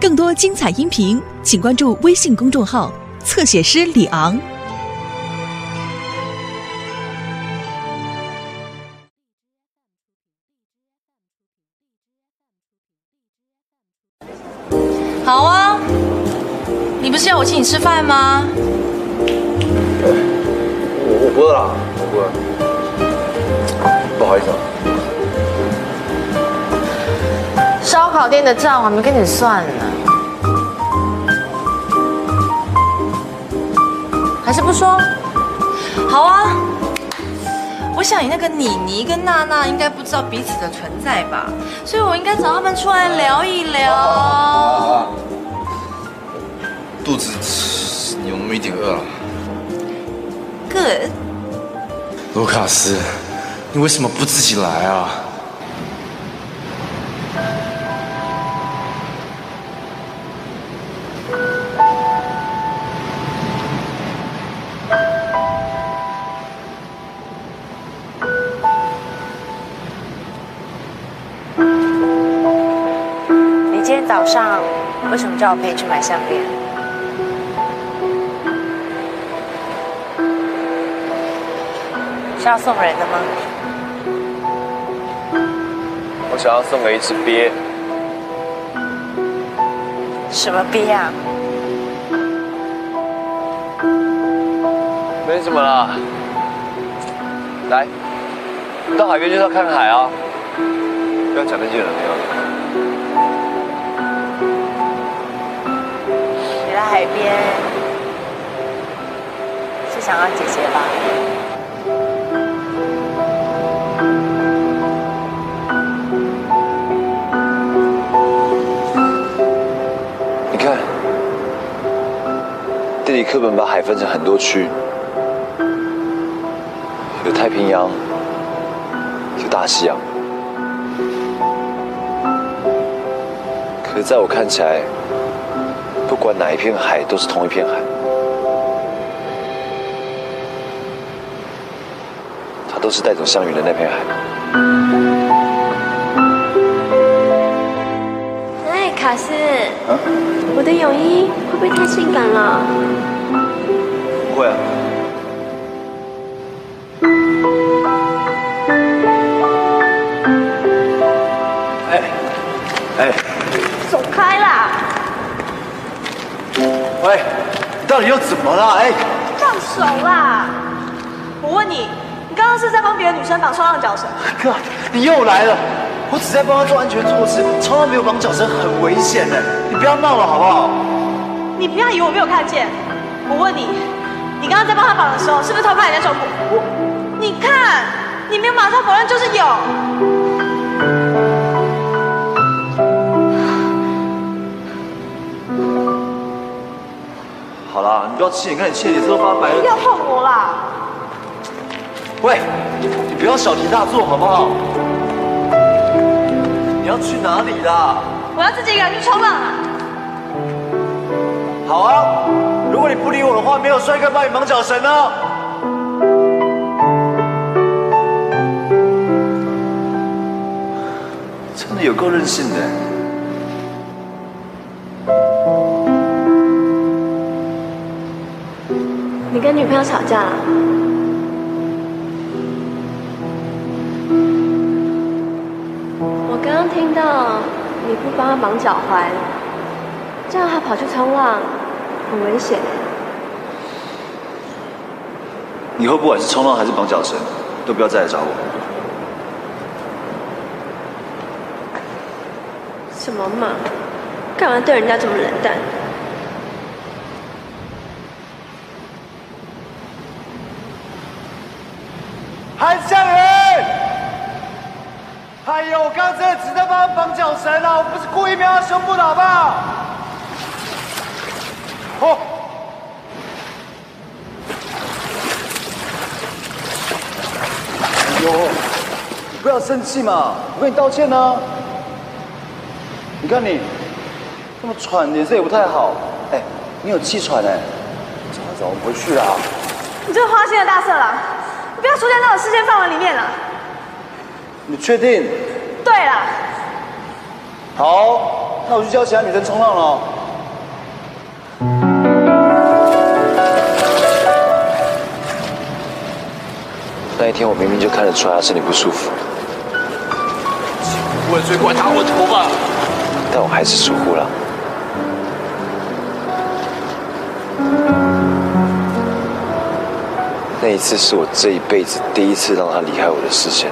更多精彩音频，请关注微信公众号“侧写师李昂”。好啊，你不是要我请你吃饭吗？我我不饿了，我不饿。不好意思啊，烤店的账我还没跟你算呢，还是不说？好啊，我想你那个妮妮跟娜娜应该不知道彼此的存在吧，所以我应该找他们出来聊一聊。肚子有那么一点饿了。Good，卢卡斯，你为什么不自己来啊？上为什么叫我陪你去买项链？是要送人的吗？我想要送给一只鳖。什么鳖啊？没什么啦。来，到海边就是要看海啊！不要讲那些人没有。你海边是想要姐姐吧？你看，地理课本把海分成很多区，有太平洋，有大西洋。可是在我看起来，不管哪一片海都是同一片海，它都是带走湘云的那片海。哎，卡斯，我的泳衣会不会太性感了？不会啊。到底又怎么了？哎，放手啦！我问你，你刚刚是在帮别的女生绑双浪脚绳？哥，你又来了！我只在帮她做安全措施，从来没有绑脚绳，很危险的。你不要闹了好不好？你不要以为我没有看见。我问你，你刚刚在帮他绑的时候，是不是偷看人家胸部？我，你看，你没有马上否认，就是有。不要气，你看你气的脸色都发白了。不要碰我啦！喂，你不要小题大做好不好？你要去哪里啦？我要自己一个人去冲浪啊！好啊，如果你不理我的话，没有帅哥帮你绑脚绳呢。真的有够任性的。朋友吵架了？我刚刚听到你不帮他绑脚踝，这样他跑去冲浪，很危险。以后不管是冲浪还是绑脚绳，都不要再来找我。什么嘛？干嘛对人家这么冷淡？韩向云，哎呦，我刚刚真的只在帮他绑脚绳啊，我不是故意瞄他胸部的好不好？哦。哎呦，不要生气嘛，我跟你道歉呢、你看你这么喘，脸色也不太好。哎，你有气喘哎。走走，我们回去啦。你这个花心的大色狼，出现在我视线范围里面了。你确定？对了，好，那我去教其他女生冲浪了。那一天我明明就看得出来他身体不舒服，我最快打我头发，但我还是疏忽了。次是我这一辈子第一次让她离开我的视线，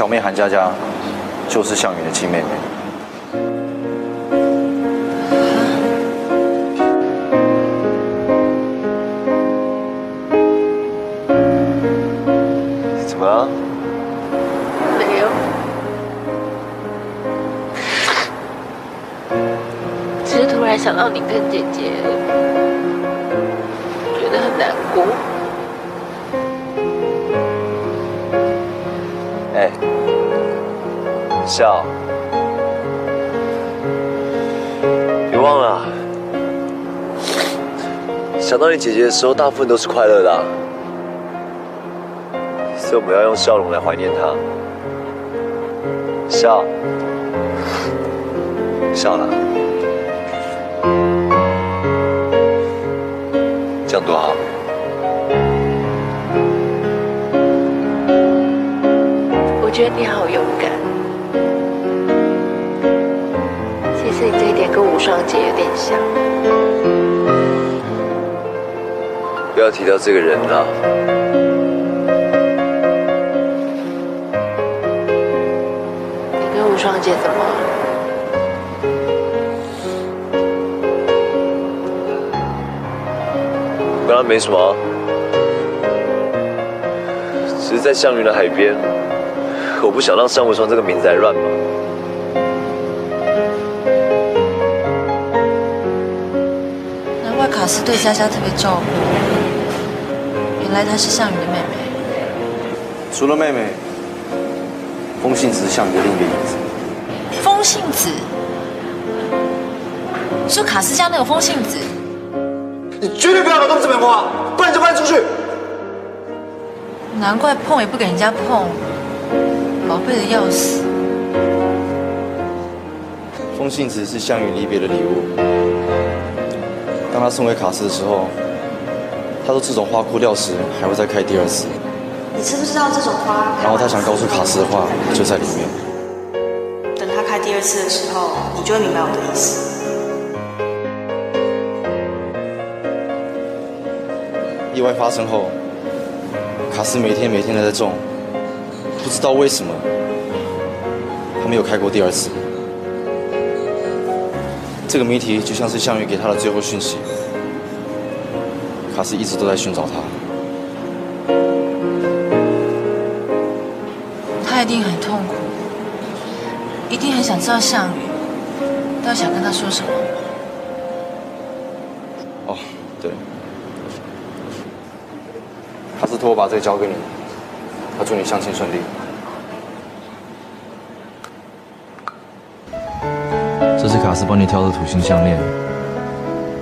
小妹韩佳佳就是向羽的亲妹妹。忘了，想到你姐姐的时候，大部分都是快乐的、所以我们要用笑容来怀念她。笑，笑了，这样多好。我觉得你好勇敢。实你这一点跟无双姐有点像。不要提到这个人了。你跟无双姐怎么了？跟他没什么啊，只是在项云的海边，我不想让尚无双这个名字来乱嘛。卡斯对佳佳特别照顾，原来她是项羽的妹妹。除了妹妹，风信子是项羽的另一个影子。风信子，你说卡斯家那个风信子，你绝对不要搞动这盆花，不然就搬出去。难怪碰也不给人家碰，宝贝的要死。风信子是项羽离别的礼物。当他送给卡斯的时候，他说这种花枯掉时还会再开第二次。你知不知道这种花？然后他想告诉卡斯的话就在里面。等他开第二次的时候，你就会明白我的意思。意外发生后，卡斯每天每天都在种，不知道为什么他没有开过第二次。这个谜题就像是项羽给他的最后讯息，卡斯一直都在寻找他。他一定很痛苦，一定很想知道项羽到底想跟他说什么。哦，对，卡斯托我把这个交给你，他祝你相亲顺利。斯帮你挑的土星项链，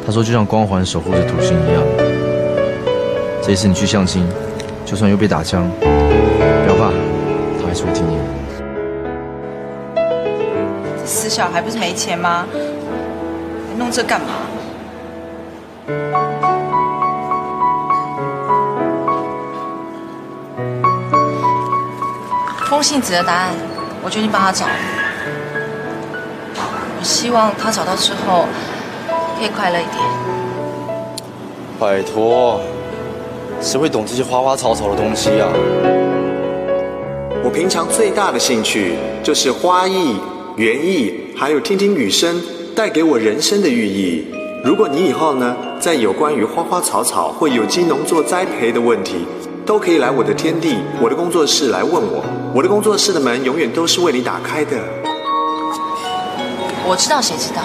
他说就像光环守护着土星一样。这一次你去相亲，就算又被打枪，不要怕，他还是会听你的。死小孩不是没钱吗？你弄这干嘛？风信子的答案，我决定帮他找。我希望他找到之后可以快乐一点。拜托，谁会懂这些花花草草的东西啊？我平常最大的兴趣就是花艺、园艺，还有听听雨声带给我人生的寓意。如果你以后呢，在有关于花花草草或有机农作栽培的问题，都可以来我的天地、我的工作室来问我。我的工作室的门永远都是为你打开的。我知道，谁知道？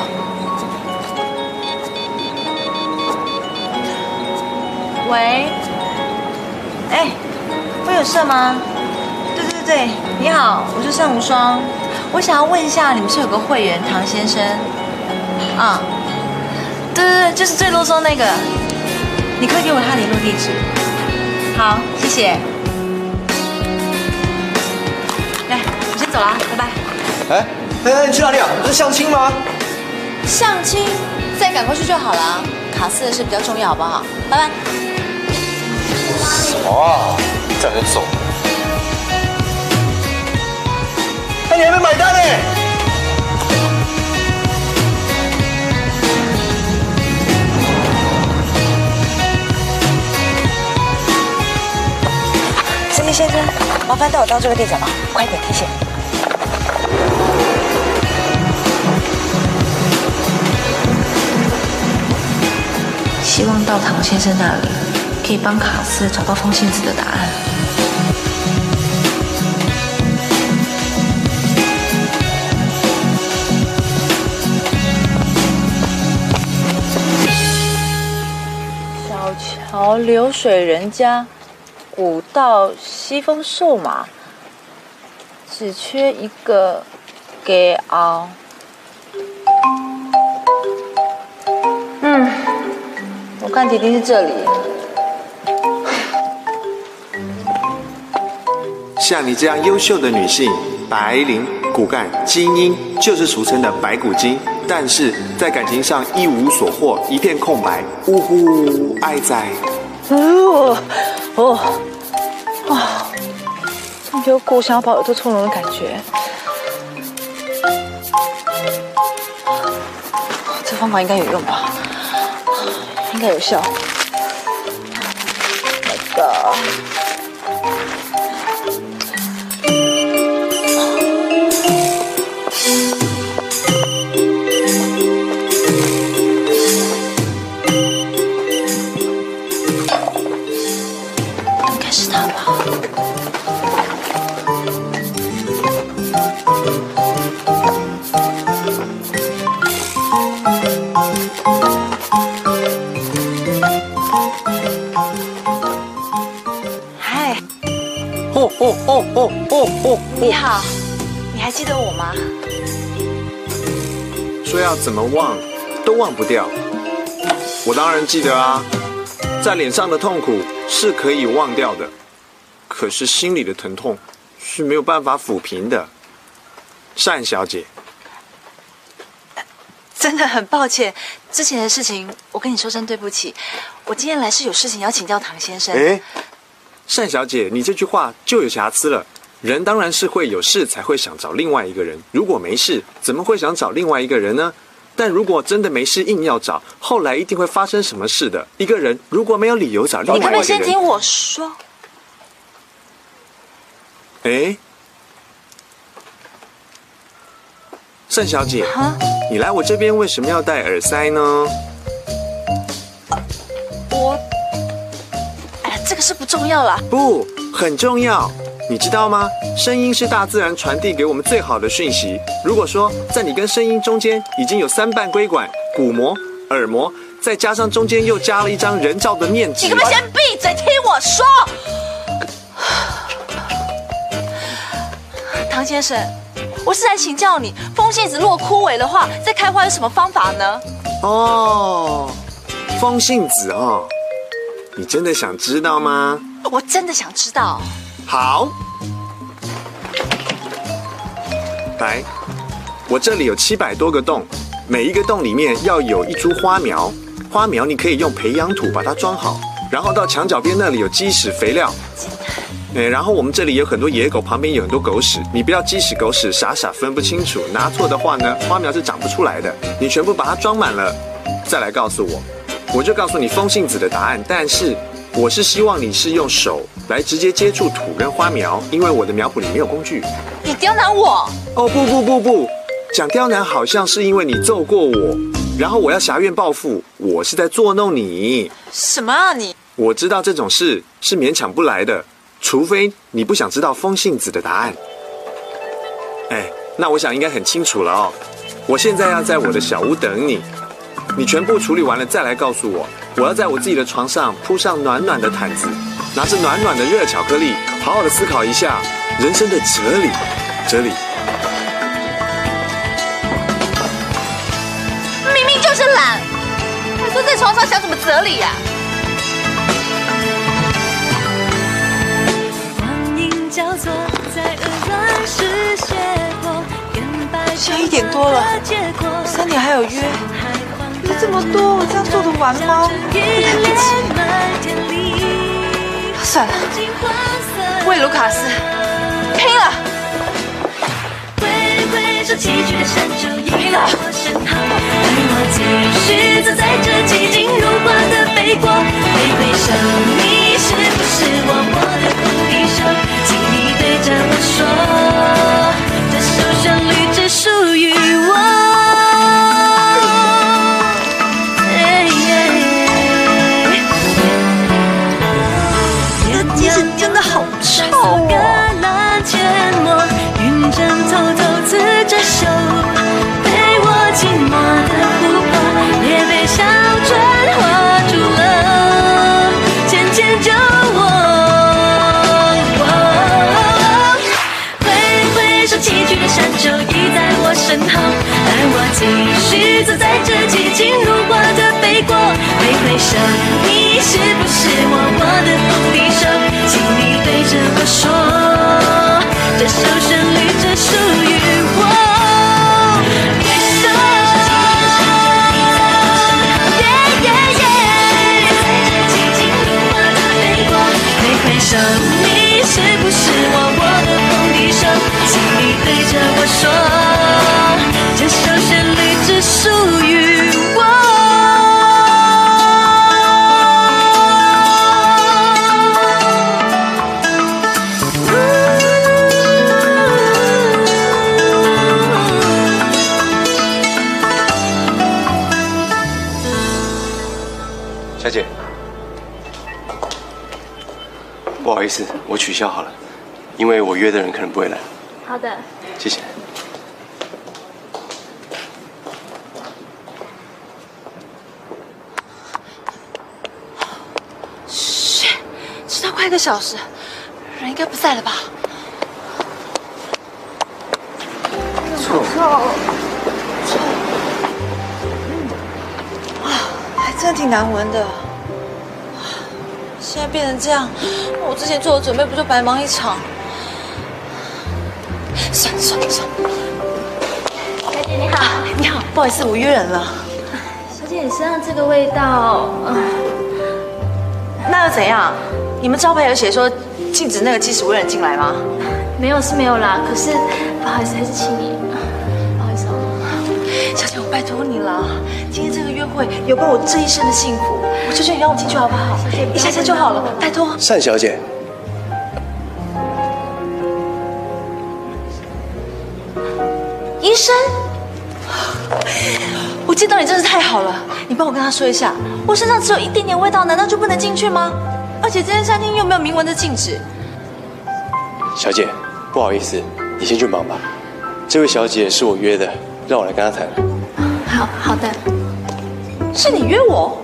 喂，哎，我有事吗？对对对，你好，我是尚无双，我想要问一下，你们是有个会员唐先生？啊，对对对，就是最啰嗦那个，你可以给我他联络地址。好，谢谢。来，我先走了，拜拜。哎，哎，你去哪里啊？不是相亲吗？相亲，再赶过去就好了。卡斯的事比较重要，好不好？拜拜。什么啊？这样就走？哎，你还没买单呢！森林先生，麻烦带我到这个地址吧，快点，谢谢。希望到唐先生那里，可以帮卡斯找到风信子的答案。小桥流水人家，古道西风瘦马，只缺一个给熬。嗯。我看一定是这里。像你这样优秀的女性，白领、骨干、精英，就是俗称的白骨精。但是在感情上一无所获，一片空白。呜呼，爱哉。哦哦哦，有股想要把耳朵冲聋的感觉。这方法应该有用吧？应该有效。那个。哦哦哦哦哦哦！你好，你还记得我吗？说要怎么忘，都忘不掉。我当然记得啊，在脸上的痛苦是可以忘掉的，可是心里的疼痛是没有办法抚平的。单小姐，真的很抱歉，之前的事情我跟你说声对不起。我今天来是有事情要请教唐先生。哎，单小姐，你这句话就有瑕疵了。人当然是会有事才会想找另外一个人，如果没事，怎么会想找另外一个人呢？但如果真的没事硬要找，后来一定会发生什么事的。一个人如果没有理由找另外一个人，你可不可以先听我说？哎，单小姐，你来我这边为什么要戴耳塞呢？是不重要啦。不，很重要。你知道吗？声音是大自然传递给我们最好的讯息。如果说在你跟声音中间已经有三瓣硅管、鼓膜、耳膜，再加上中间又加了一张人造的面纸，你可不可以先闭嘴听我说？唐先生，我是来请教你，风信子若枯萎的话，再开花有什么方法呢？哦，风信子哦，你真的想知道吗？我真的想知道。好，来，我这里有七百多个洞，每一个洞里面要有一株花苗，花苗你可以用培养土把它装好，然后到墙角边那里有鸡屎肥料，哎，然后我们这里有很多野狗，旁边有很多狗屎，你不要鸡屎狗屎傻傻分不清楚，拿错的话呢，花苗是长不出来的。你全部把它装满了，再来告诉我，我就告诉你风信子的答案。但是我是希望你是用手。来直接接触土跟花苗，因为我的苗圃里没有工具。你刁难我？哦不不不不，讲刁难好像是因为你揍过我，然后我要挟怨报复，我是在作弄你。什么啊你？我知道这种事是勉强不来的，除非你不想知道风信子的答案。哎，那我想应该很清楚了哦。我现在要在我的小屋等你，你全部处理完了再来告诉我。我要在我自己的床上铺上暖暖的毯子。拿着暖暖的热巧克力，好好的思考一下人生的哲理。哲理，明明就是懒，你说在床上想什么哲理呀？现在一点多了，三点还有约，这么多，我这样做得完吗？不起。算了，为卢卡斯拼了！拼了！我继续走在这寂静如画的北国，挥挥手，你是不是我我的空地手？请你对着我说，这首旋律说，这首旋律只属于我。挥手，耶耶耶，在这寂静如画的北国，挥挥手，你是不是我我的风笛手？请你对着我说。不好意思，我取消好了，因为我约的人可能不会来。好的，谢谢。嘘，迟到快一个小时，人应该不在了吧？臭臭臭！啊，还真的挺难闻的。现在变成这样，我之前做的准备不就白忙一场？算了算了算了。小姐你好，你好，不好意思，我约人了。小姐你身上这个味道，嗯、那又怎样？你们招牌有写说禁止那个鸡屎味人进来吗？没有是没有啦，可是不好意思，还是请你，不好意思哦。小姐，我拜托你了，今天这个约会有关我这一生的幸福，我求求你让我进去好不好？一下下就好了，拜托。单小姐，医生，我见到你真是太好了，你帮我跟他说一下，我身上只有一点点味道，难道就不能进去吗？而且这间餐厅又没有明文的禁止。小姐，不好意思，你先去忙吧。这位小姐是我约的，让我来跟她谈。好好的。是你约我？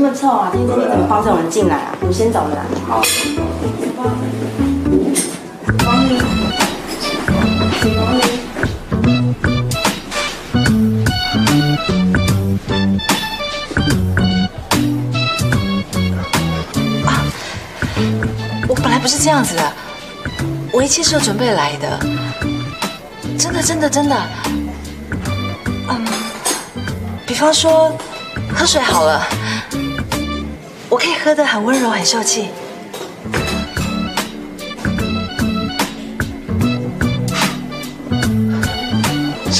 嗯，怎么那么臭啊？今天你怎么放这种人进来啊？我们先走了啦。好。光临。请光临。我本来不是这样子的，我一切是有准备来的，真的真的真的。嗯，比方说喝水好了，我可以喝得很温柔很秀气。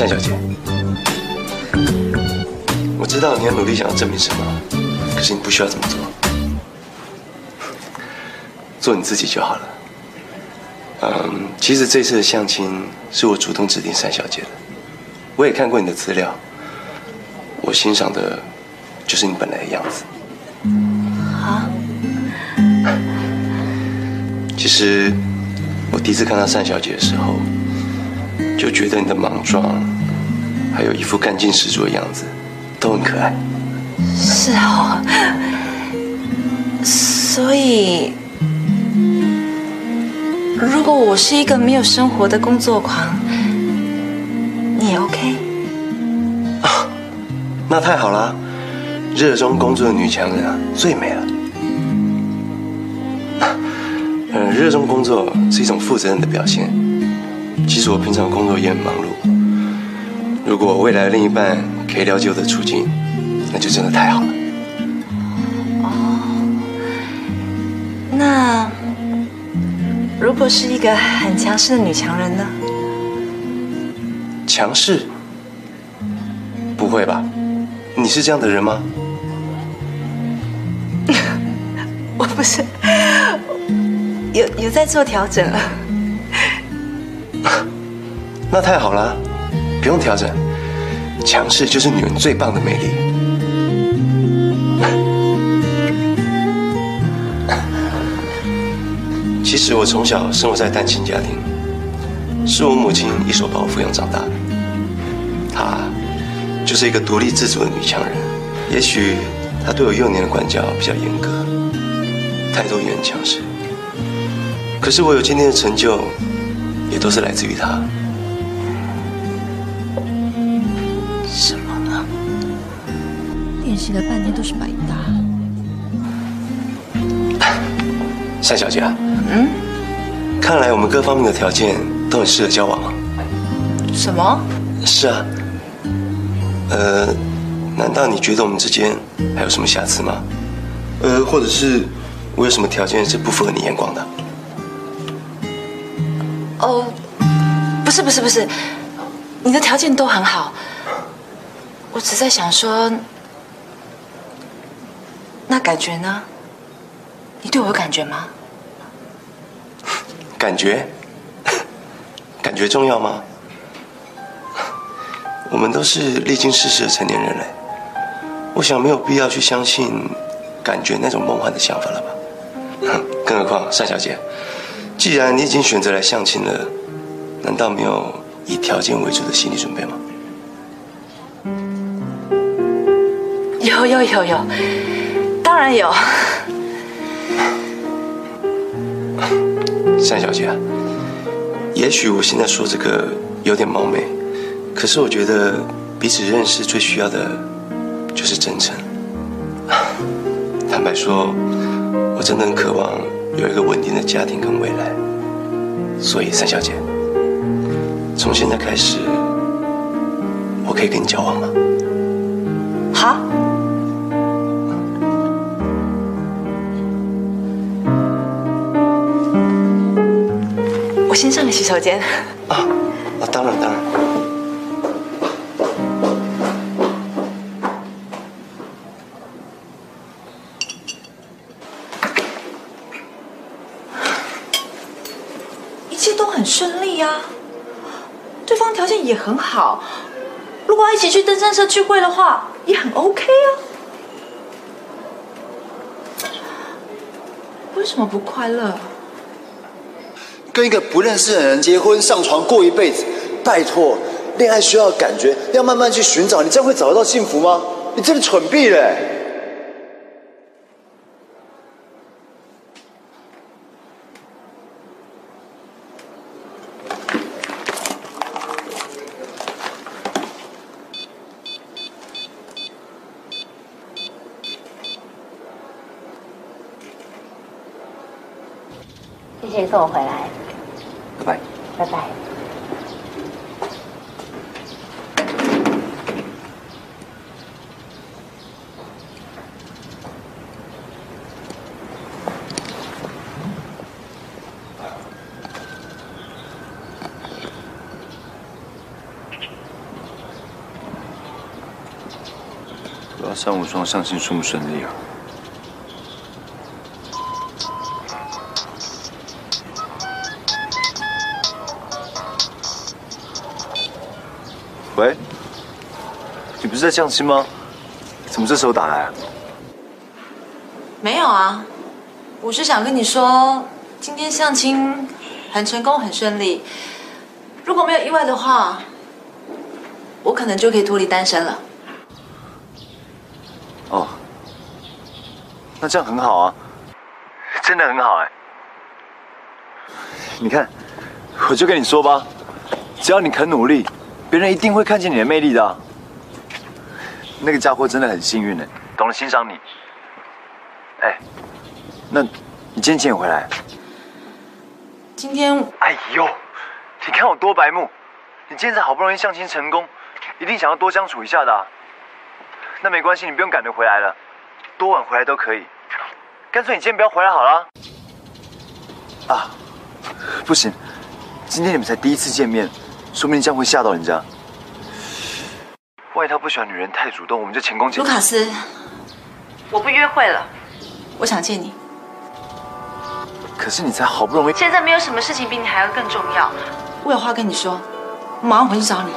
单小姐，我知道你很努力想要证明什么，可是你不需要这么做，做你自己就好了。嗯，其实这次的相亲是我主动指定单小姐的，我也看过你的资料，我欣赏的就是你本来的样子。实我第一次看到单小姐的时候，就觉得你的莽撞，还有一副干劲十足的样子，都很可爱。是哦，所以如果我是一个没有生活的工作狂，你也 OK？那太好啦，热衷工作的女强人啊，最美了。呃，热衷工作是一种负责任的表现。其实我平常工作也很忙碌。如果未来的另一半可以了解我的处境，那就真的太好了。哦那如果是一个很强势的女强人呢？强势？不会吧？你是这样的人吗？我不是，有有在做调整了。那太好了，不用调整。强势就是女人最棒的魅力。其实我从小生活在单亲家庭，是我母亲一手把我抚养长大的。她就是一个独立自主的女强人。也许她对我幼年的管教比较严格，态度也很强势。可是我有今天的成就，也都是来自于他。什么呢？练习了半天都是白搭。单小姐啊，嗯，看来我们各方面的条件都很适合交往啊。什么？是啊。呃，难道你觉得我们之间还有什么瑕疵吗？呃，或者是我有什么条件是不符合你眼光的？哦，不是不是不是，你的条件都很好。我只在想说，那感觉呢？你对我有感觉吗？感觉？感觉重要吗？我们都是历经世事的成年人了，我想没有必要去相信感觉那种梦幻的想法了吧？更何况单小姐，既然你已经选择来相亲了，难道没有以条件为主的心理准备吗？有有有有，当然有。单小姐啊，也许我现在说这个有点冒昧，可是我觉得彼此认识最需要的就是真诚。坦白说，我真的很渴望有一个稳定的家庭跟未来。所以，三小姐，从现在开始，我可以跟你交往吗？好。我先上个洗手间。啊，啊，当然，当然。很好。如果一起去登山社聚会的话，也很 OK 啊。为什么不快乐？跟一个不认识的人结婚上床过一辈子，拜托，恋爱需要感觉，要慢慢去寻找，你这样会找得到幸福吗？你真的蠢毙了！送我回来，拜拜。拜拜。不知道三五双相亲顺不顺利啊？不是在相亲吗？怎么这时候打来啊？没有啊，我是想跟你说，今天相亲很成功，很顺利。如果没有意外的话，我可能就可以脱离单身了。哦，那这样很好啊，真的很好哎。你看，我就跟你说吧，只要你肯努力，别人一定会看见你的魅力的啊。那个家伙真的很幸运呢，懂得欣赏你。哎，那你今天几点回来？今天，哎呦，你看我多白目！你今天才好不容易相亲成功，一定想要多相处一下的啊。那没关系，你不用赶着回来了，多晚回来都可以。干脆你今天不要回来好了。啊，不行，今天你们才第一次见面，说不定这样会吓到人家。万一他不喜欢女人太主动，我们就前功尽弃。卢卡斯，我不约会了，我想见你。可是你才好不容易……现在没有什么事情比你还要更重要，我有话跟你说，我马上回去找你。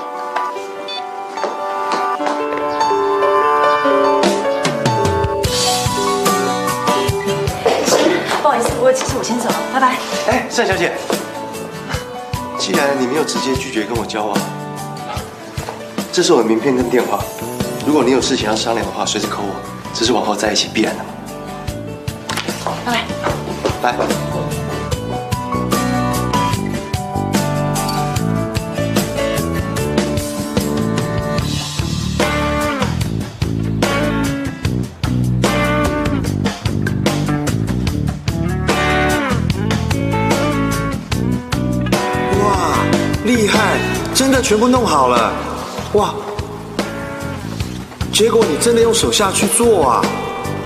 不好意思，我有急事，我先走了，拜拜。哎，单小姐，既然你没有直接拒绝跟我交往，这是我的名片跟电话。如果你有事情要商量的话，随时 call 我，这是往后在一起必然的嘛。拜拜。拜。哇，厉害！真的全部弄好了，哇！结果你真的用手下去做啊？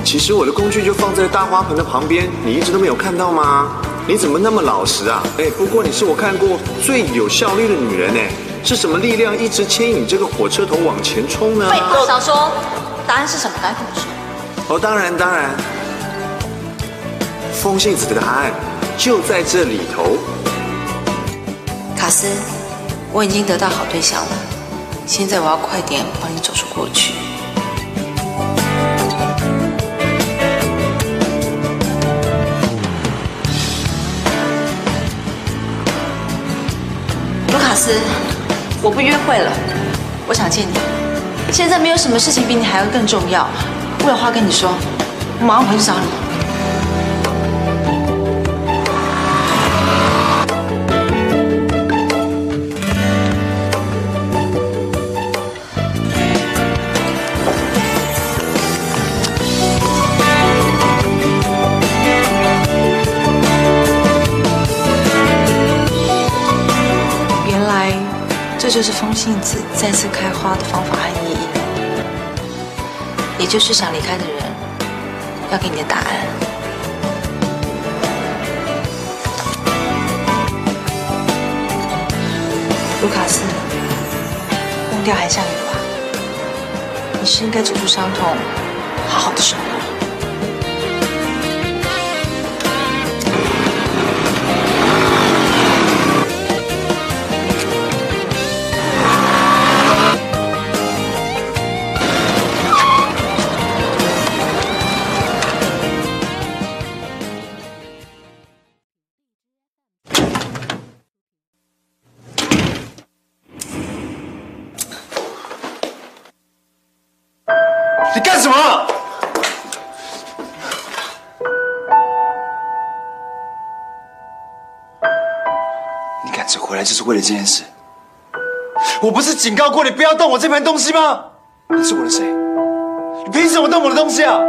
其实我的工具就放在大花盆的旁边，你一直都没有看到吗？你怎么那么老实啊？哎，不过你是我看过最有效率的女人呢，是什么力量一直牵引这个火车头往前冲呢？废话少说，答案是什么？赶快跟我说。哦，当然当然，风信子的答案就在这里头。卡斯，我已经得到好对象了，现在我要快点帮你走出过去。卢卡斯，我不约会了，我想见你。现在没有什么事情比你还要更重要，我有话跟你说，我马上回去找你。这就是风信子再次开花的方法和意义，也就是想离开的人要给你的答案。卢卡斯，忘掉韩向宇吧，你是应该止住伤痛，好好的生活。这件事？我不是警告过你不要动我这盘东西吗？你是我的谁？你凭什么动我的东西啊？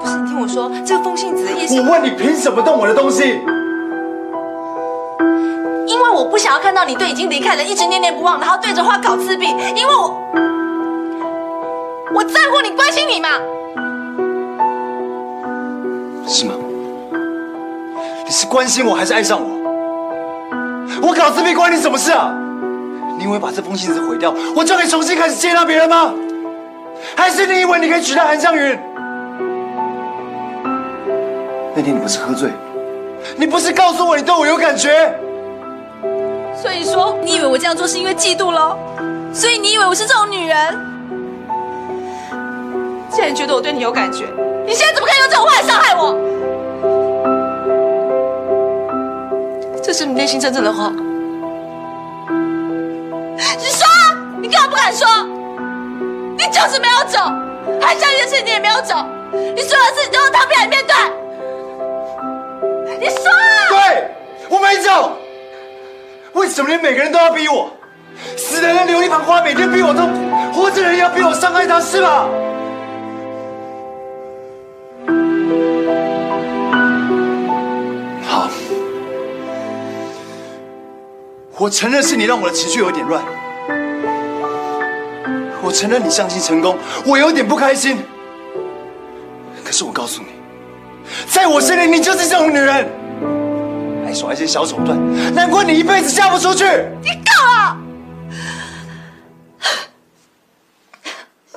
不是，你听我说，这个风信子的意思，我问你凭什么动我的东西？因为我不想要看到你对已经离开的人一直念念不忘，然后对着花搞自闭，因为我我在乎你，关心你嘛。是吗？你是关心我还是爱上我？我搞自闭关你什么事啊？你以为把这封信纸毁掉，我就可以重新开始接纳别人吗？还是你以为你可以取代韩湘云？那天你不是喝醉，你不是告诉我你对我有感觉？所以说，你以为我这样做是因为嫉妒喽？所以你以为我是这种女人？既然觉得我对你有感觉，你现在怎么可以用这种话来伤害我？这是你内心真正的话。你说啊，你干嘛不敢说？你就是没有走，韩向云的事你也没有走，你所有的事情都是他不愿意面对。你说啊！对，我没走。为什么你每个人都要逼我？死的人留一盆花，每天逼我痛苦；活着的人要逼我伤害他，是吗？我承认是你让我的情绪有点乱，我承认你相亲成功，我有点不开心。可是我告诉你，在我心里，你就是这种女人。还耍一些小手段，难怪你一辈子嫁不出去。你够了！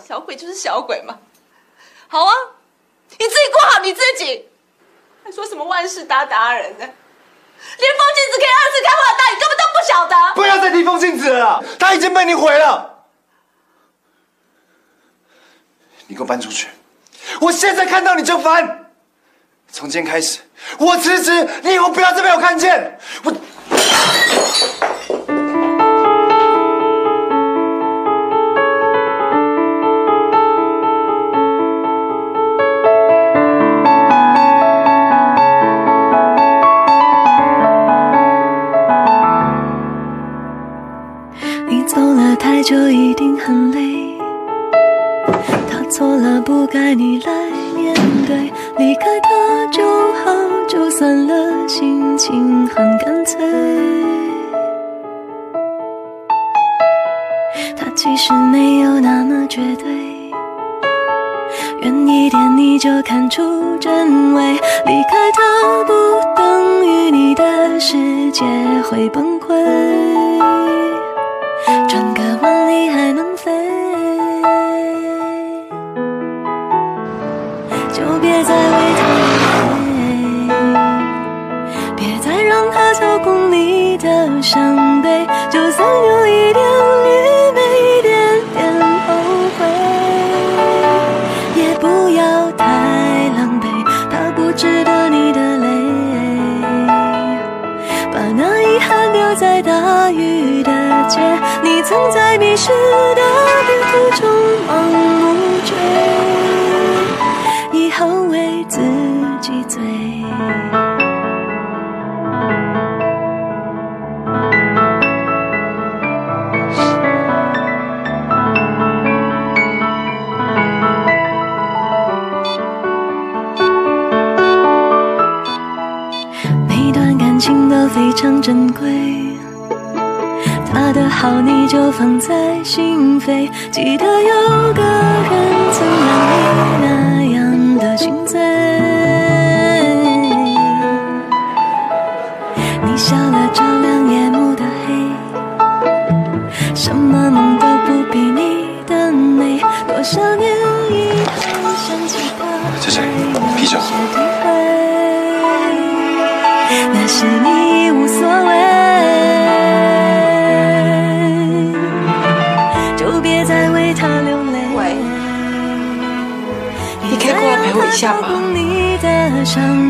小鬼就是小鬼嘛。好啊，你自己过好你自己。还说什么万事达达人呢？连风镜子可以二次开花的你根本不晓得。不要再提风信子了，他已经被你毁了。你给我搬出去！我现在看到你就烦。从今天开始，我辞职，你以后不要再被我看见。我。迷失的旅途中好你就放在心扉，记得有个人曾让你那样的心醉。想。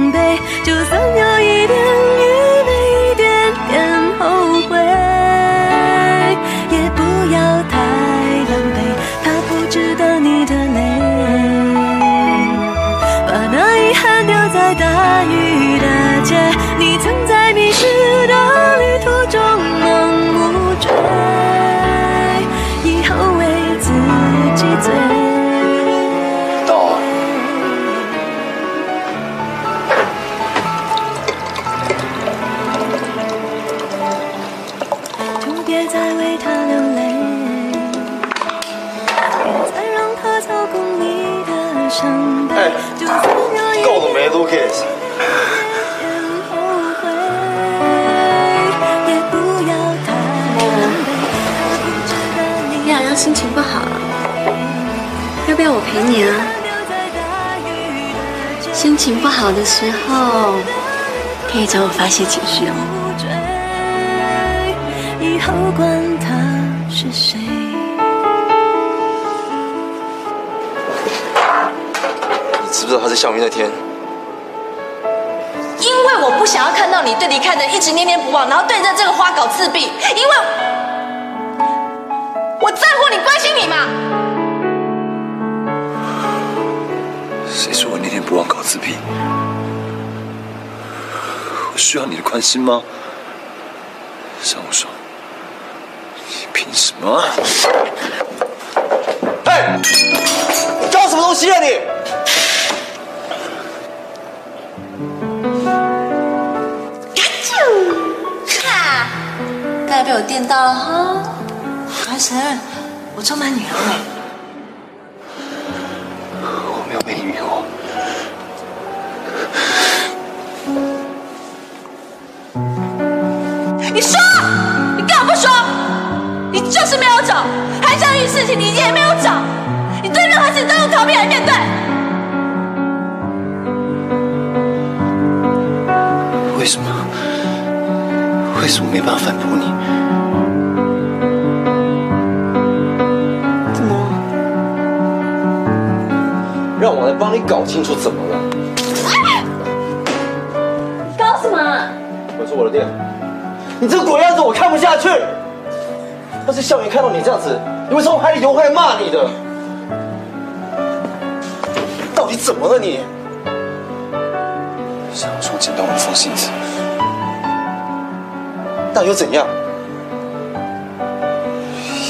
时候，可以找我发泄情绪哦。以后管他是谁。你知不知道他在校园那天，因为我不想要看到你对离开的人一直念念不忘，然后对着这个花搞自闭，因为我在乎你，关心你嘛。谁说我念念不忘搞自闭？我需要你的关心吗？上无双，你凭什么？哎，你搞什么东西啊你？哈，刚才被我电到了哈。我还承认，我充满女人味。没办法反驳你？怎么？让我来帮你搞清楚怎么了。搞什么？我是我的店，你这个鬼样子我看不下去。要是校园看到你这样子，你会从海里游回来骂你的。到底怎么了你？上无双捡到我的风信子，那又怎样？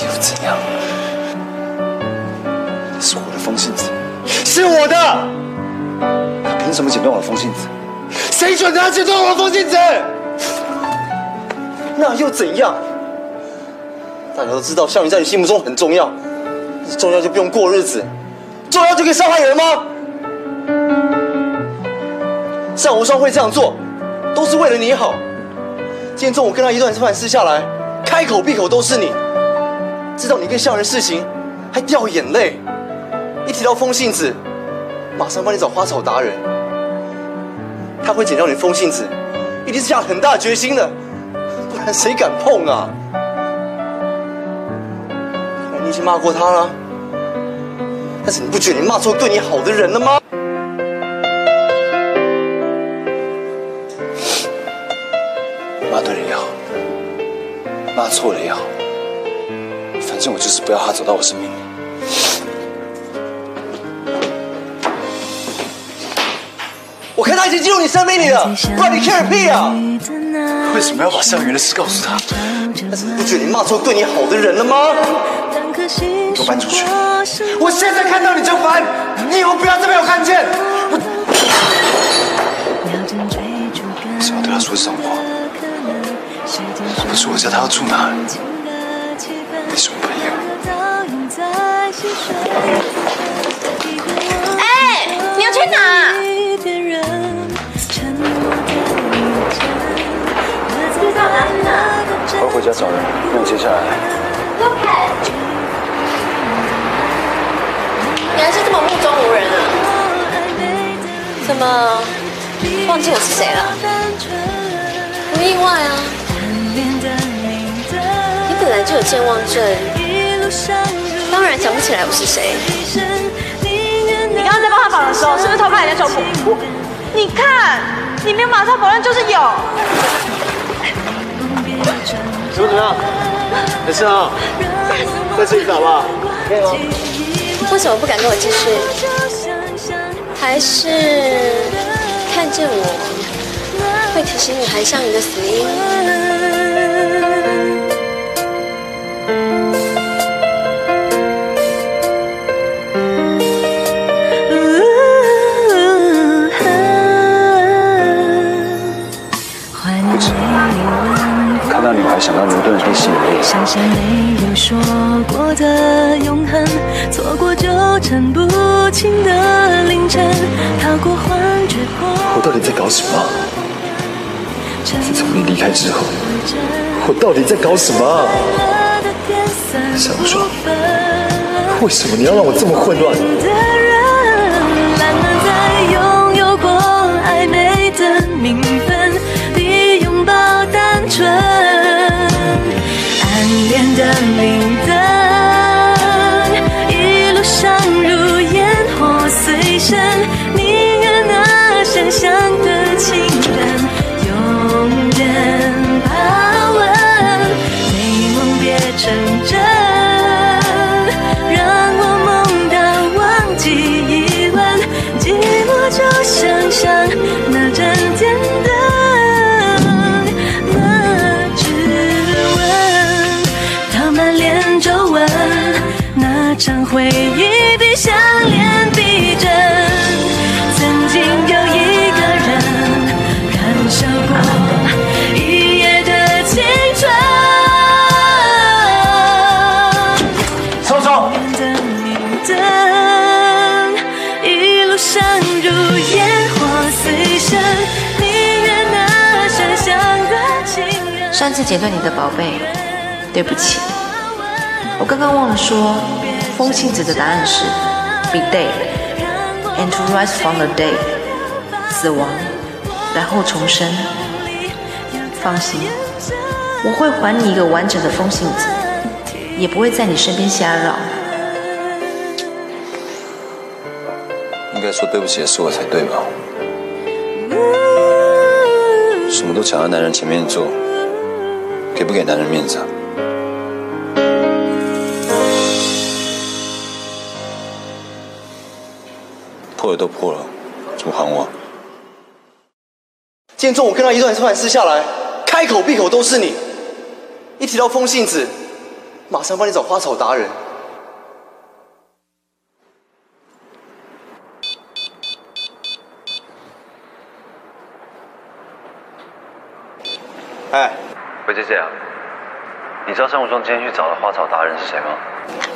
又怎样？是我的风信子，是我的。他凭什么剪断我的风信子？谁准他剪断我的风信子？那又怎样？大家都知道校园在你心目中很重要，重要就不用过日子，重要就可以伤害人吗？上无双会这样做，都是为了你好。今天中午跟他一段饭吃下来，开口闭口都是你，知道你跟校园事情，还掉眼泪。一提到风信子，马上帮你找花草达人。他会剪掉你风信子，一定是下很大决心的，不然谁敢碰啊？你已经骂过他了，但是你不觉得你骂错对你好的人了吗？骂错了也好，反正我就是不要他走到我生命里。我看他已经进入你生命里了，不然你 care 屁啊！为什么要把校园的事告诉他？但是你不觉得你骂错对你好的人了吗？给我搬出去！我现在看到你就烦，你以后不要再被我看见。为什么要对他说这种话？是我叫他要住哪里？你是我朋友。哎，你要去哪？好了，我回家找人。那接下来？你还是这么目中无人啊？怎么忘记我是谁了？不意外啊。你本来就有健忘症，当然想不起来我是谁。你刚刚在帮他绑的时候，是不是偷看人家胸脯？你看，你没有马上否认，就是有。怎么怎么样？没事啊，再吃一次好不好？可以吗？为什么不敢跟我继续？还是看见我会提醒你韩香云的死因？想到牛顿被吸引力。想象没有说过的永恒，错过纠缠不清的凌晨，逃过幻觉我到底在搞什么？自从你离开之后，我到底在搞什么？小说，为什么你要让我这么混乱？拥抱单纯。恋的你的，剪断你的宝贝，对不起，我刚刚忘了说，风信子的答案是 be dead and to rise from the dead，死亡，然后重生。放心，我会还你一个完整的风信子，也不会在你身边瞎绕。应该说对不起的是我才对吧？什么都抢在男人前面做，给不给男人面子啊？破了都破了，怎么还我？今天中午跟他一段突然撕下来，开口闭口都是你。一提到风信子，马上帮你找花草达人。喂，姐姐啊，你知道张无双今天去找的花草达人是谁吗？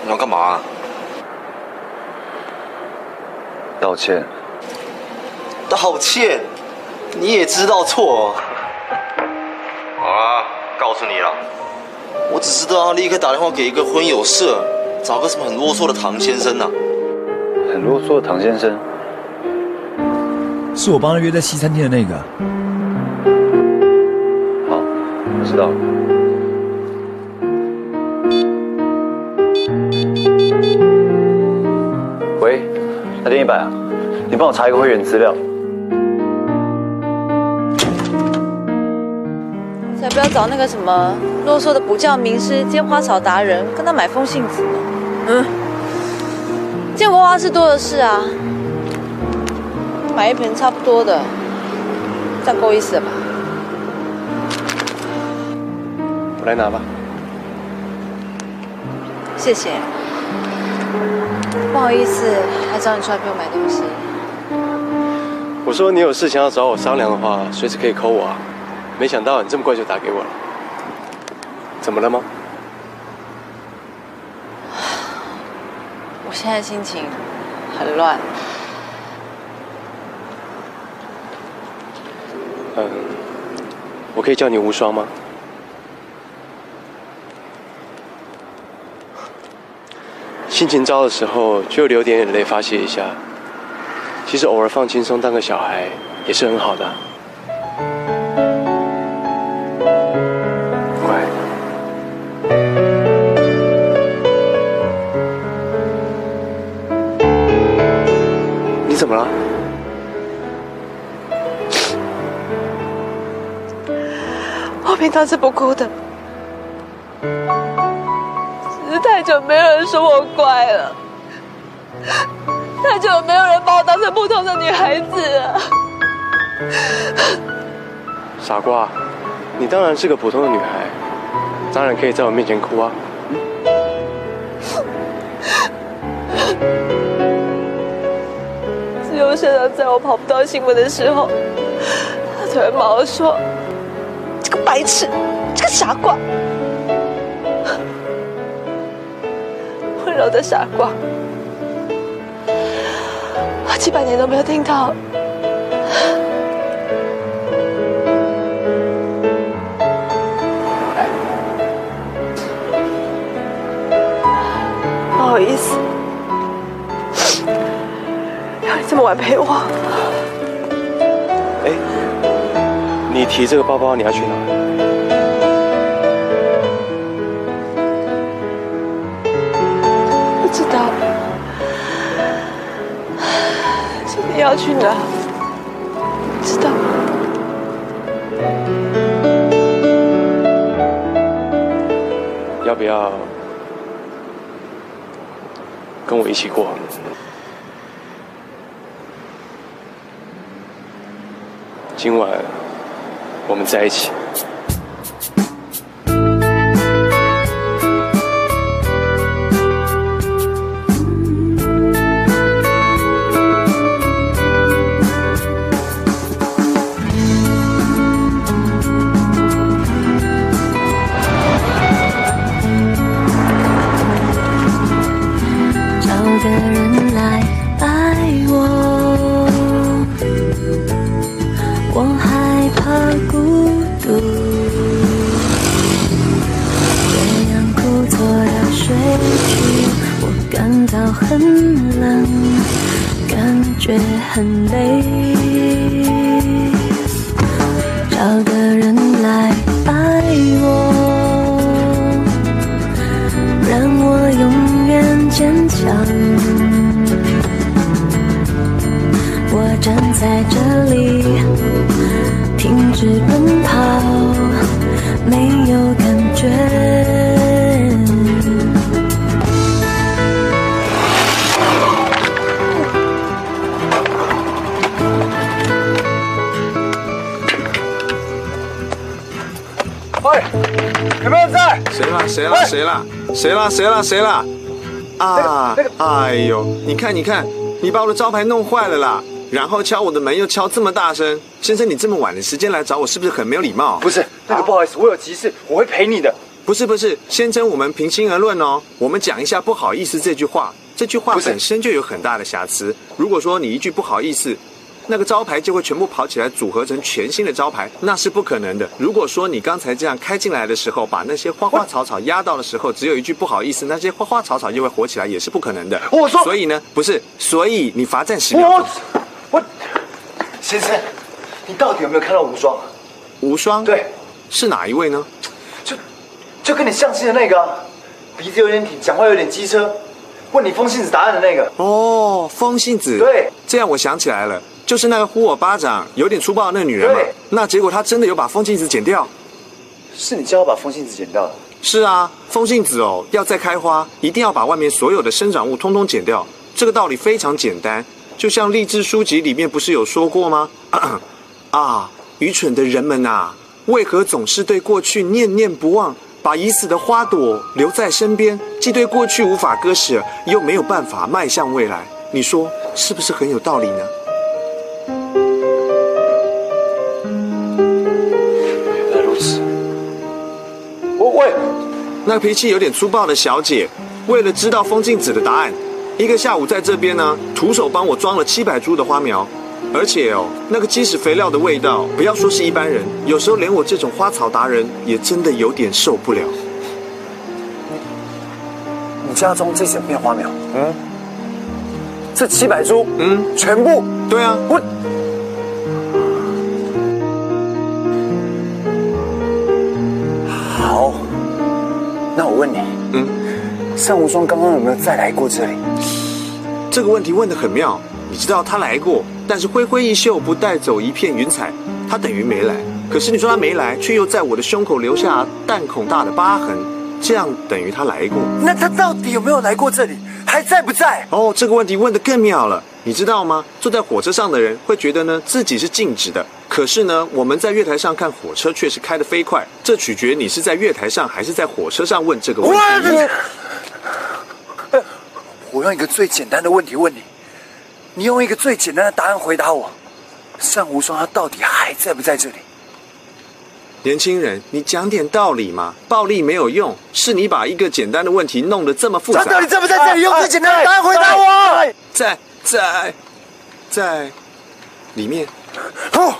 你要干嘛、道歉。道歉？你也知道错、好啊，告诉你了。我只知道他立刻打电话给一个婚友社，找个什么很啰嗦的唐先生呐、很啰嗦的唐先生，是我帮他约在西餐厅的那个。知道。喂，来电一百啊，你帮我查一个会员资料。才不要找那个什么啰嗦的补教名师兼花草达人，跟他买风信子呢。嗯，见过花是多的是啊，买一盆差不多的，这样够意思了吧？我来拿吧。谢谢。不好意思，还找你出来陪我买东西。我说你有事情要找我商量的话，随时可以 call 我啊。没想到你这么快就打给我了，怎么了吗？我现在心情很乱。嗯，我可以叫你无双吗？心情糟的时候就流点眼泪发泄一下。其实偶尔放轻松当个小孩也是很好的啊。乖。你怎么了？我平常是不哭的，久没有人说我乖了，太久没有人把我当成普通的女孩子了。傻瓜，你当然是个普通的女孩，当然可以在我面前哭啊。只有社长在我跑不到新闻的时候，他才会骂我说：“这个白痴，这个傻瓜，我的傻瓜。”我几百年都没有听到。不好意思，让你这么晚陪我。哎，你提这个包包你要去哪？你要去哪？知道。要不要跟我一起过？今晚我们在一起。个人来爱我，我害怕孤独，这样故作到睡去，我感到很冷，感觉很累。找在这里，停止奔跑，没有感觉。喂，有没有人在？谁啦？谁啦？谁啦？谁啦？谁啦？谁啦？啊！哎呦，你看，你看，你把我的招牌弄坏了啦！然后敲我的门又敲这么大声，先生，你这么晚的时间来找我，是不是很没有礼貌？不是，那个不好意思，我有急事，我会陪你的。不是不是，先生，我们平心而论哦，我们讲一下不好意思这句话，这句话本身就有很大的瑕疵。如果说你一句不好意思，那个招牌就会全部跑起来组合成全新的招牌，那是不可能的。如果说你刚才这样开进来的时候，把那些花花草草压到的时候，只有一句不好意思，那些花花草草就会活起来，也是不可能的。我说，所以呢，不是，所以你罚站十秒钟。我，先生，你到底有没有看到无双？无双？对，是哪一位呢？就就跟你相亲的那个啊，鼻子有点挺，讲话有点机车，问你风信子答案的那个。哦，风信子。对，这样我想起来了，就是那个呼我巴掌、有点粗暴的那个女人嘛。那结果她真的有把风信子剪掉。是你叫我把风信子剪掉的。是啊，风信子哦，要再开花，一定要把外面所有的生长物通通剪掉。这个道理非常简单，就像励志书籍里面不是有说过吗？啊，愚蠢的人们呐、啊，为何总是对过去念念不忘，把已死的花朵留在身边，既对过去无法割舍，又没有办法迈向未来？你说是不是很有道理呢？原来如此。我喂，那脾气有点粗暴的小姐，为了知道风镜子的答案，一个下午在这边呢，徒手帮我装了七百株的花苗，而且哦，那个鸡屎肥料的味道，不要说是一般人，有时候连我这种花草达人也真的有点受不了。你家中这整片花苗，嗯，这七百株，嗯，全部，对啊，我。单无双刚刚有没有再来过这里？这个问题问得很妙。你知道他来过，但是挥挥衣袖不带走一片云彩，他等于没来。可是你说他没来，却又在我的胸口留下弹孔大的疤痕，这样等于他来过。那他到底有没有来过这里？还在不在？哦，这个问题问得更妙了。你知道吗？坐在火车上的人会觉得呢自己是静止的，可是呢我们在月台上看火车却是开得飞快。这取决你是在月台上还是在火车上问这个问题。我用一个最简单的问题问你。你用一个最简单的答案回答我：单无双他到底还在不在这里？年轻人，你讲点道理嘛！暴力没有用，是你把一个简单的问题弄得这么复杂。他到底在不在这里？用最简单的答案回答我。在在在里面。哦，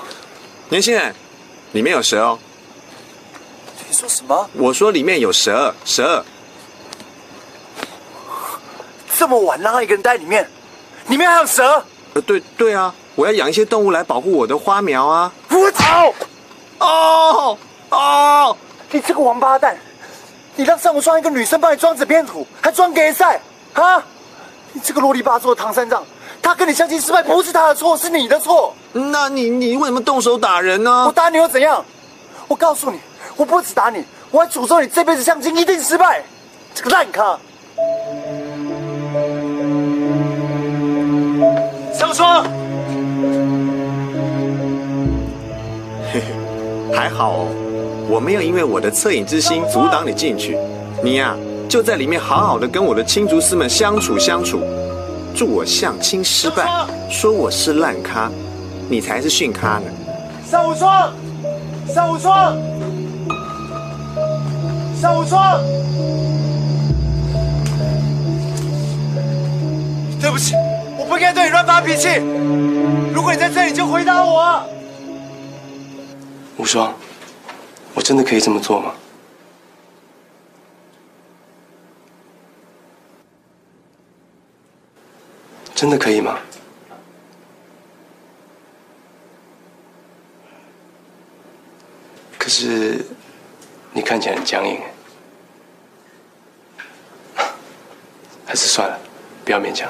年轻人，里面有蛇哦。你说什么？我说里面有蛇，蛇。这么晚让他一个人待里面？里面还有蛇？呃，对对啊，我要养一些动物来保护我的花苗啊！我操！哦哦！你这个王八蛋！你让上午双一个女生帮你装纸片土，还装给赛啊！你这个啰里吧嗦的唐三藏，他跟你相亲失败不是他的错，是你的错。那你你为什么动手打人呢？我打你又怎样？我告诉你，我不止打你，我还诅咒你这辈子相亲一定失败！这个烂咖！双，嘿嘿，还好哦，我没有因为我的恻隐之心阻挡你进去，你呀就在里面好好的跟我的青竹师们相处相处。祝我相亲失败，说我是烂咖，你才是逊咖呢。单无双，单无双，单无双，对不起。不应该对你乱发脾气。如果你在这里，就回答我。无双，我真的可以这么做吗？真的可以吗？可是你看起来很僵硬，还是算了，不要勉强。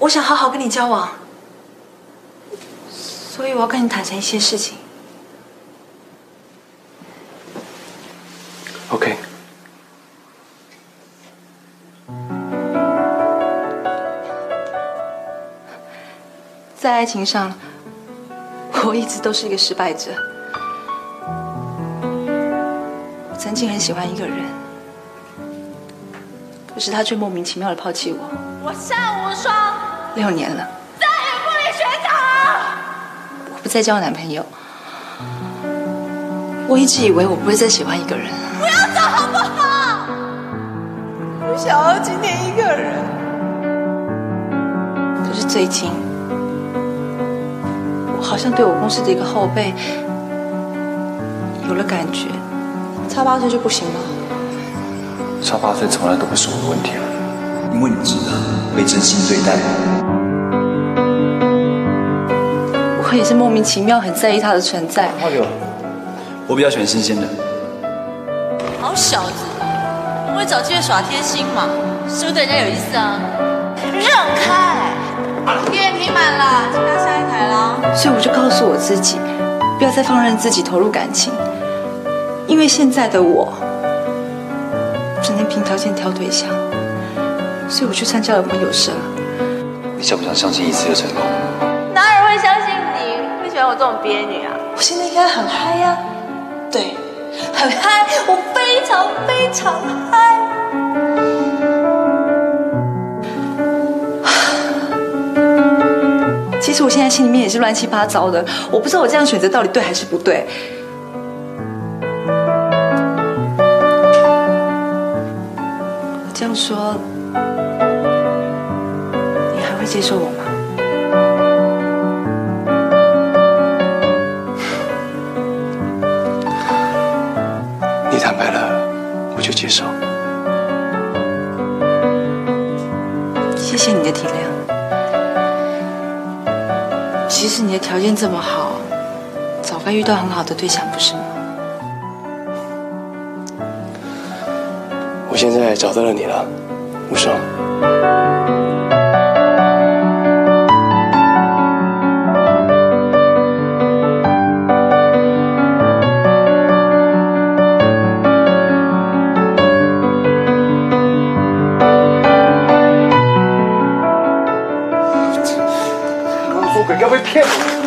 我想好好跟你交往，所以我要跟你坦诚一些事情。OK。在爱情上，我一直都是一个失败者。我曾经很喜欢一个人，可是他却莫名其妙的抛弃我。我单无双。六年了，再也不理学长。我不再交男朋友。我一直以为我不会再喜欢一个人。不要走好不好？我想要今天一个人。可是最近，我好像对我公司的一个后辈有了感觉。差八岁就不行吗？差八岁从来都不是我的问题了，因为你值得被真心对待。我也是莫名其妙很在意他的存在。花哥，我比较喜欢新鲜的。好小子，不会找机会耍贴心嘛？是不是对人家有意思啊？让开！电瓶满了，请到下一台了。所以我就告诉我自己，不要再放任自己投入感情，因为现在的我只能凭条件挑对象，所以我去参加了朋友社。你想不想相信一次就成功？我这种憋女啊，我现在应该很嗨呀，对，很嗨，我非常非常嗨。其实我现在心里面也是乱七八糟的，我不知道我这样选择到底对还是不对。这样说，你还会接受我吗？接受。谢谢你的体谅。其实你的条件这么好，早该遇到很好的对象，不是吗？我现在找到了你了，无双。鬼该不会骗你？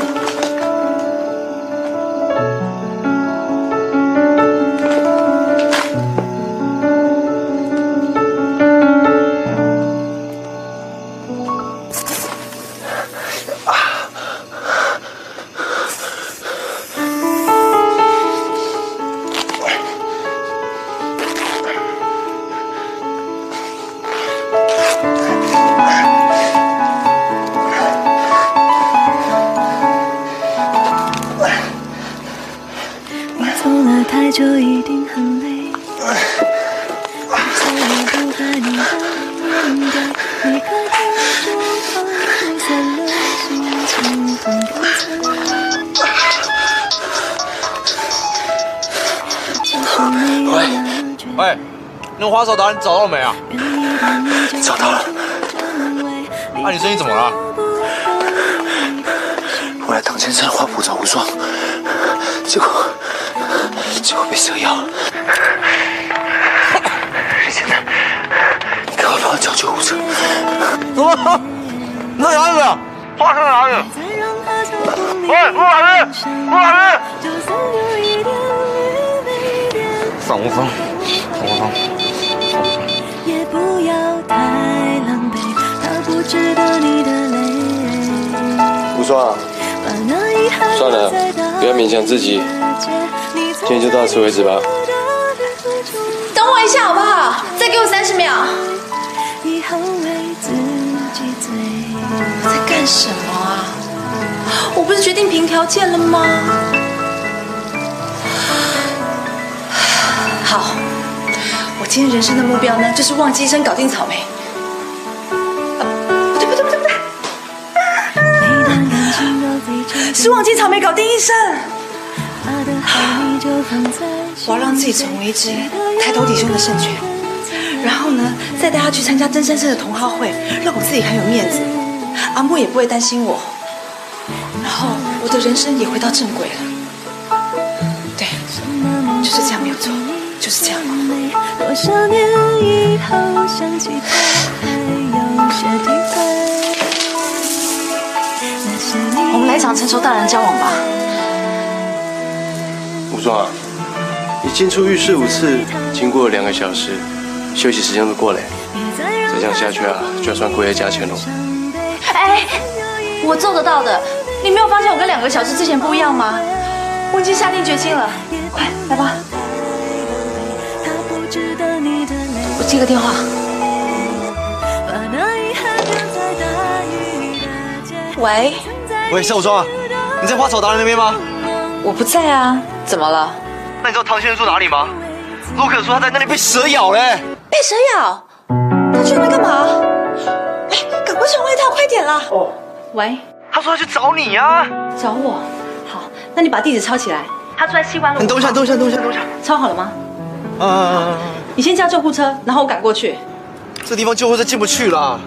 到没啊？勉强自己，今天就到此为止吧。等我一下好不好？再给我三十秒。以后为自己醉。在干什么啊？我不是决定凭条件了吗？好，我今天人生的目标呢，就是忘记一生搞定草莓。啊不对不对不对不对，是忘记草莓搞定医生。我要让自己成为一只抬头挺胸的圣犬，然后呢，再带他去参加真先生的同好会，让我自己很有面子，阿莫也不会担心我，然后我的人生也回到正轨了。对，就是这样没有错，就是这样。我们来场成熟大人交往吧。无双啊，你进出浴室五次，经过两个小时，休息时间都过了，再这样下去啊，就要算过夜加钱喽。哎，我做得到的。你没有发现我跟两个小时之前不一样吗？我已经下定决心了。快来吧，我接个电话。喂，喂，是无双啊，你在花草达人那边吗？我不在啊，怎么了？那你知道唐先生住哪里吗？陆可说他在那里被蛇咬了、欸。被蛇咬？他去那边干嘛？哎，赶快穿外套，快点啦！哦，喂，他说他去找你呀、找我？好，那你把地址抄起来。他住在西关路。你等一下，等一下，等一下，等一下。抄好了吗？啊啊啊啊！你先叫救护车，然后我赶过去。这地方救护车进不去了。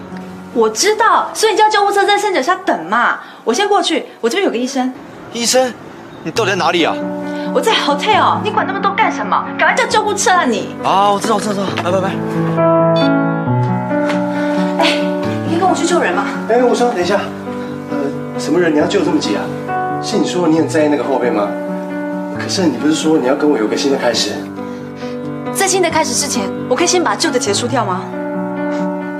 我知道，所以你叫救护车在山脚下等嘛。我先过去，我这边有个医生。医生，你到底在哪里啊？我在 hotel，你管那么多干什么？赶快叫救护车啊你！啊，我知道，我知道，知道。拜拜拜。哎，你可以跟我去救人吗？哎，我说，等一下，呃，什么人你要救这么急啊？是你说你很在意那个后辈吗？可是你不是说你要跟我有个新的开始？在新的开始之前，我可以先把旧的结束掉吗？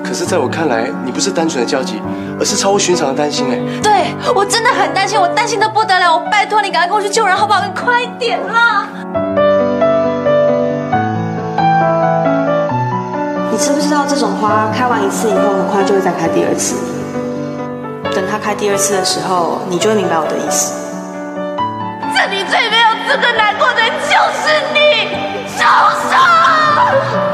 可是在我看来，你不是单纯的焦急，而是超乎寻常的担心哎。对，我真的很担心，我担心的不得了。我拜托你赶快跟我去救人，好不好？你快点啦！你知不知道这种花开完一次以后，很快就会再开第二次？等它开第二次的时候，你就会明白我的意思。这里最没有资格难过的就是你，小手。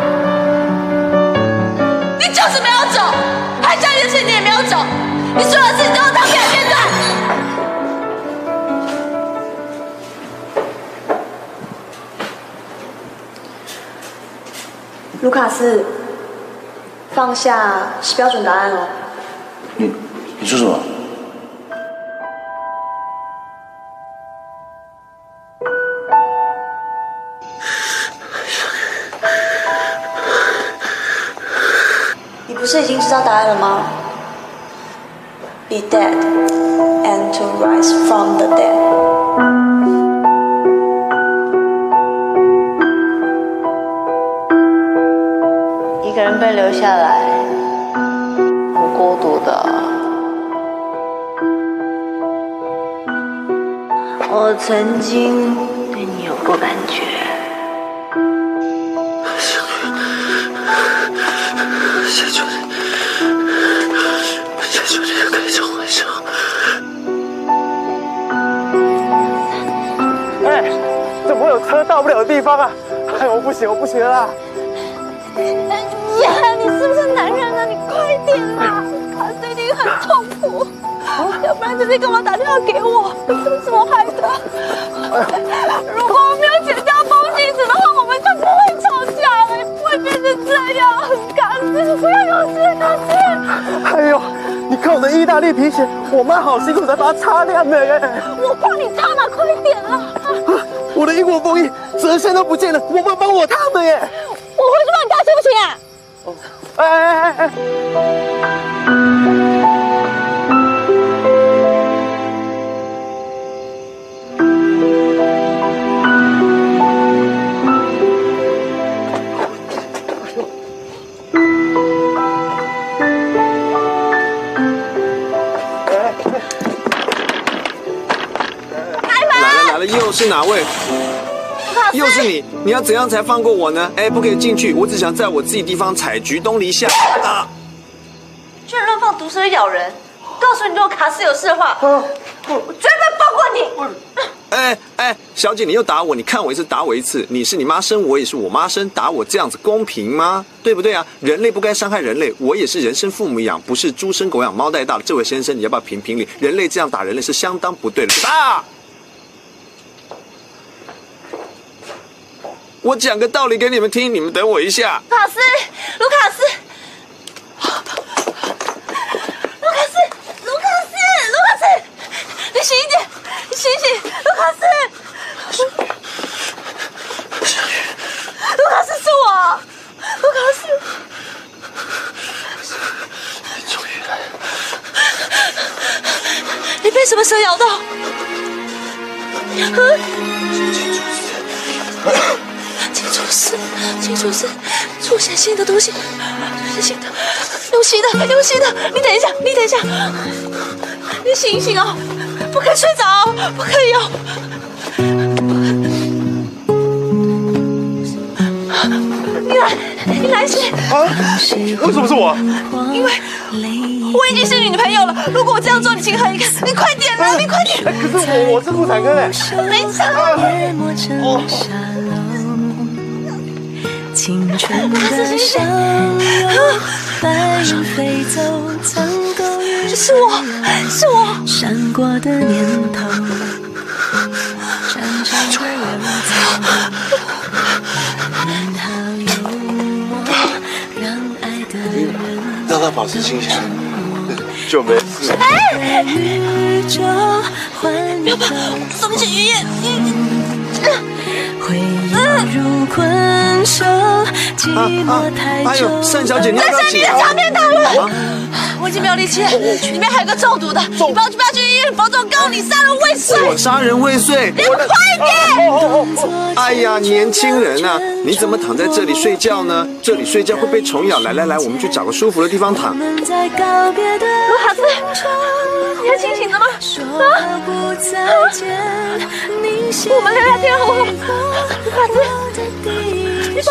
你所有的事情都是当面面对。卢卡斯，放下是标准答案哦。你你说什么？曾经对你有过感觉，谢主任，谢主任可以做回手。哎，怎么会有车到不了的地方啊？哎，我不行，我不行了啦！呀，你是不是男人啊？你快点啦！卡斯一定很痛苦，要不然直接干嘛打电话给我？都是我害的。如果我没有剪掉风信子的话，我们就不会吵架了，不会变成这样。卡斯，不要有事，卡斯。哎呦，你看我的意大利皮鞋，我妈好辛苦才把它擦亮的耶！我帮你擦嘛，快点啊！我的英国风衣折线都不见了，我妈帮我烫的耶！我回去帮你擦，行不行啊？哎哎哎哎！是哪位？又是你，你要怎样才放过我呢？哎，不可以进去，我只想在我自己地方采菊东篱下。啊！居然乱放毒蛇咬人！告诉你，如果卡斯有事的话，我绝对不放过你。哎哎，小姐，你又打我，你看我一次打我一次，你是你妈生，我也是我妈生，打我这样子公平吗？对不对啊？人类不该伤害人类，我也是人生父母养，不是猪生狗养，猫带大的。这位先生，你要不要评评理？人类这样打人类是相当不对的。打！我讲个道理给你们听，你们等我一下。卡斯，卢卡斯，卢卡斯，卢卡斯，卢卡斯，你醒一点，你醒醒，卢卡斯，卢卡斯是我，卢卡斯，终于来了。你被什么蛇咬到？请出事，请出事，出现新的东西，出现新的，有新的，有新的，你等一下，你等一下，你醒一醒哦，不可以睡着哦，不可以哦。你来，你来先。啊？为什么是我？因为我已经是你女朋友了。如果我这样做，你情何以堪？你快点啦，你快点！哎，可是我我是妇产科的。没事。哦。青春的笑容，白云飞走，曾是我，是我闪过的念头，长长的流走，幽默，让爱的人让他保持清醒，就没事。哎，宇宙环绕，松起于叶。回忆如困兽，寂寞太久。哎呦，单小姐，你要不要紧？你的插片烫了，我已经没有力气了，里面还有个中毒的，你帮我去，不要去医院，否则我告你杀人未遂。我杀人未遂？你快点！哎呀，年轻人啊，你怎么躺在这里睡觉呢？这里睡觉会被虫咬。来来来，我们去找个舒服的地方躺。卢卡斯，你还清醒的吗？啊！我们聊聊天好不好？卢卡斯，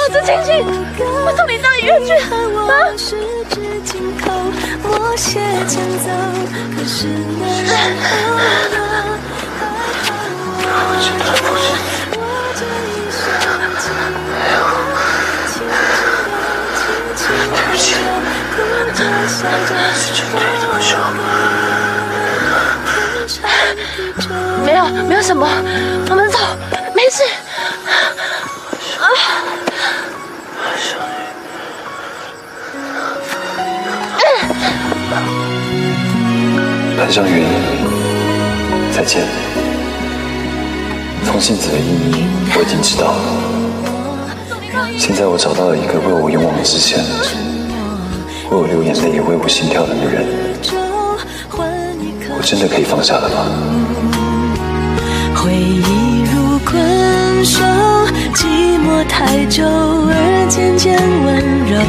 我是，我送你到医院去。啊！指紧扣，默写前奏，可是那没有，没有什么，我们走，没事。啊！潘香云，再见。风信子的意义我已经知道了。现在我找到了一个为我勇往直前、为我流眼泪也为我心跳的女人，我真的可以放下了吗？回忆如困兽，寂寞太久而渐渐温柔，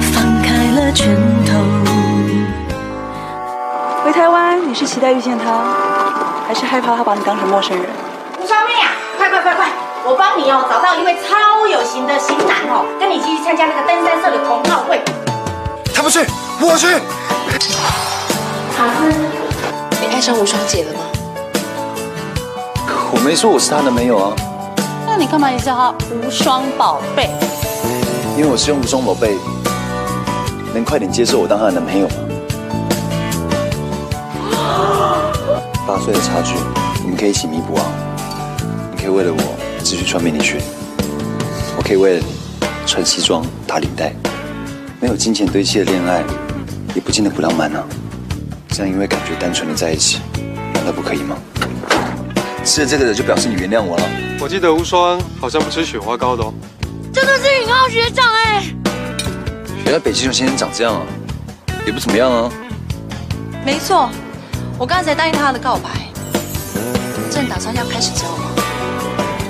放开了拳头。回台湾，你是期待遇见他，还是害怕他把你当成陌生人？吴双妹啊，快快快快，我帮你哦找到一位超有型的型男哦，跟你一起去参加那个登山社的同好会。他不去，我去。卡斯，你爱上吴双姐了吗？我没说我是她男朋友啊，那你干嘛也叫她无双宝贝？因为我是用无双宝贝，能快点接受我当她的男朋友吗？八岁的差距，我们可以一起弥补啊！你可以为了我继续穿迷你裙，我可以为了你穿西装打领带。没有金钱堆砌的恋爱，也不见得不浪漫啊！这样因为感觉单纯的在一起，难道不可以吗？吃了这个的就表示你原谅我了。我记得无双好像不吃雪花膏的哦。真的是尹浩学长哎，原来北极熊先生长这样啊，也不怎么样啊。没错，我刚才答应他的告白，正打算要开始交往。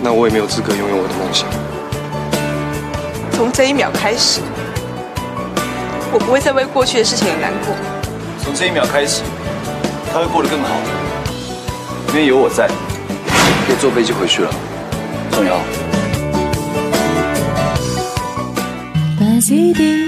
那我也没有资格拥有我的梦想。从这一秒开始，我不会再为过去的事情而难过。从这一秒开始，他会过得更好，因为有我在，可以坐飞机回去了。宋瑶，把 CD，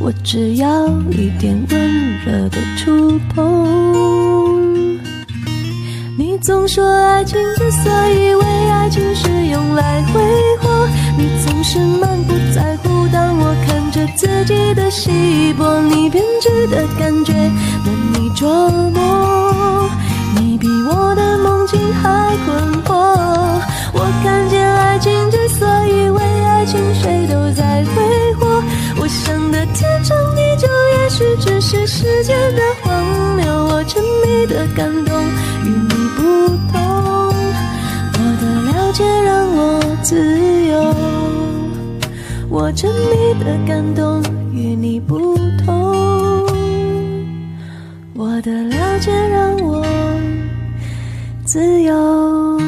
我只要一点温热的触碰。你总说爱情之所以为爱情是用来挥霍，你总是满不在乎。当我看着自己的稀薄，你编织的感觉难以捉摸。你比我的梦境还困惑。我看见爱情之所以为爱情，谁都在挥霍。天长地久，也许只是时间的荒谬。我沉迷的感动与你不同，我的了解让我自由。我沉迷的感动与你不同，我的了解让我自由。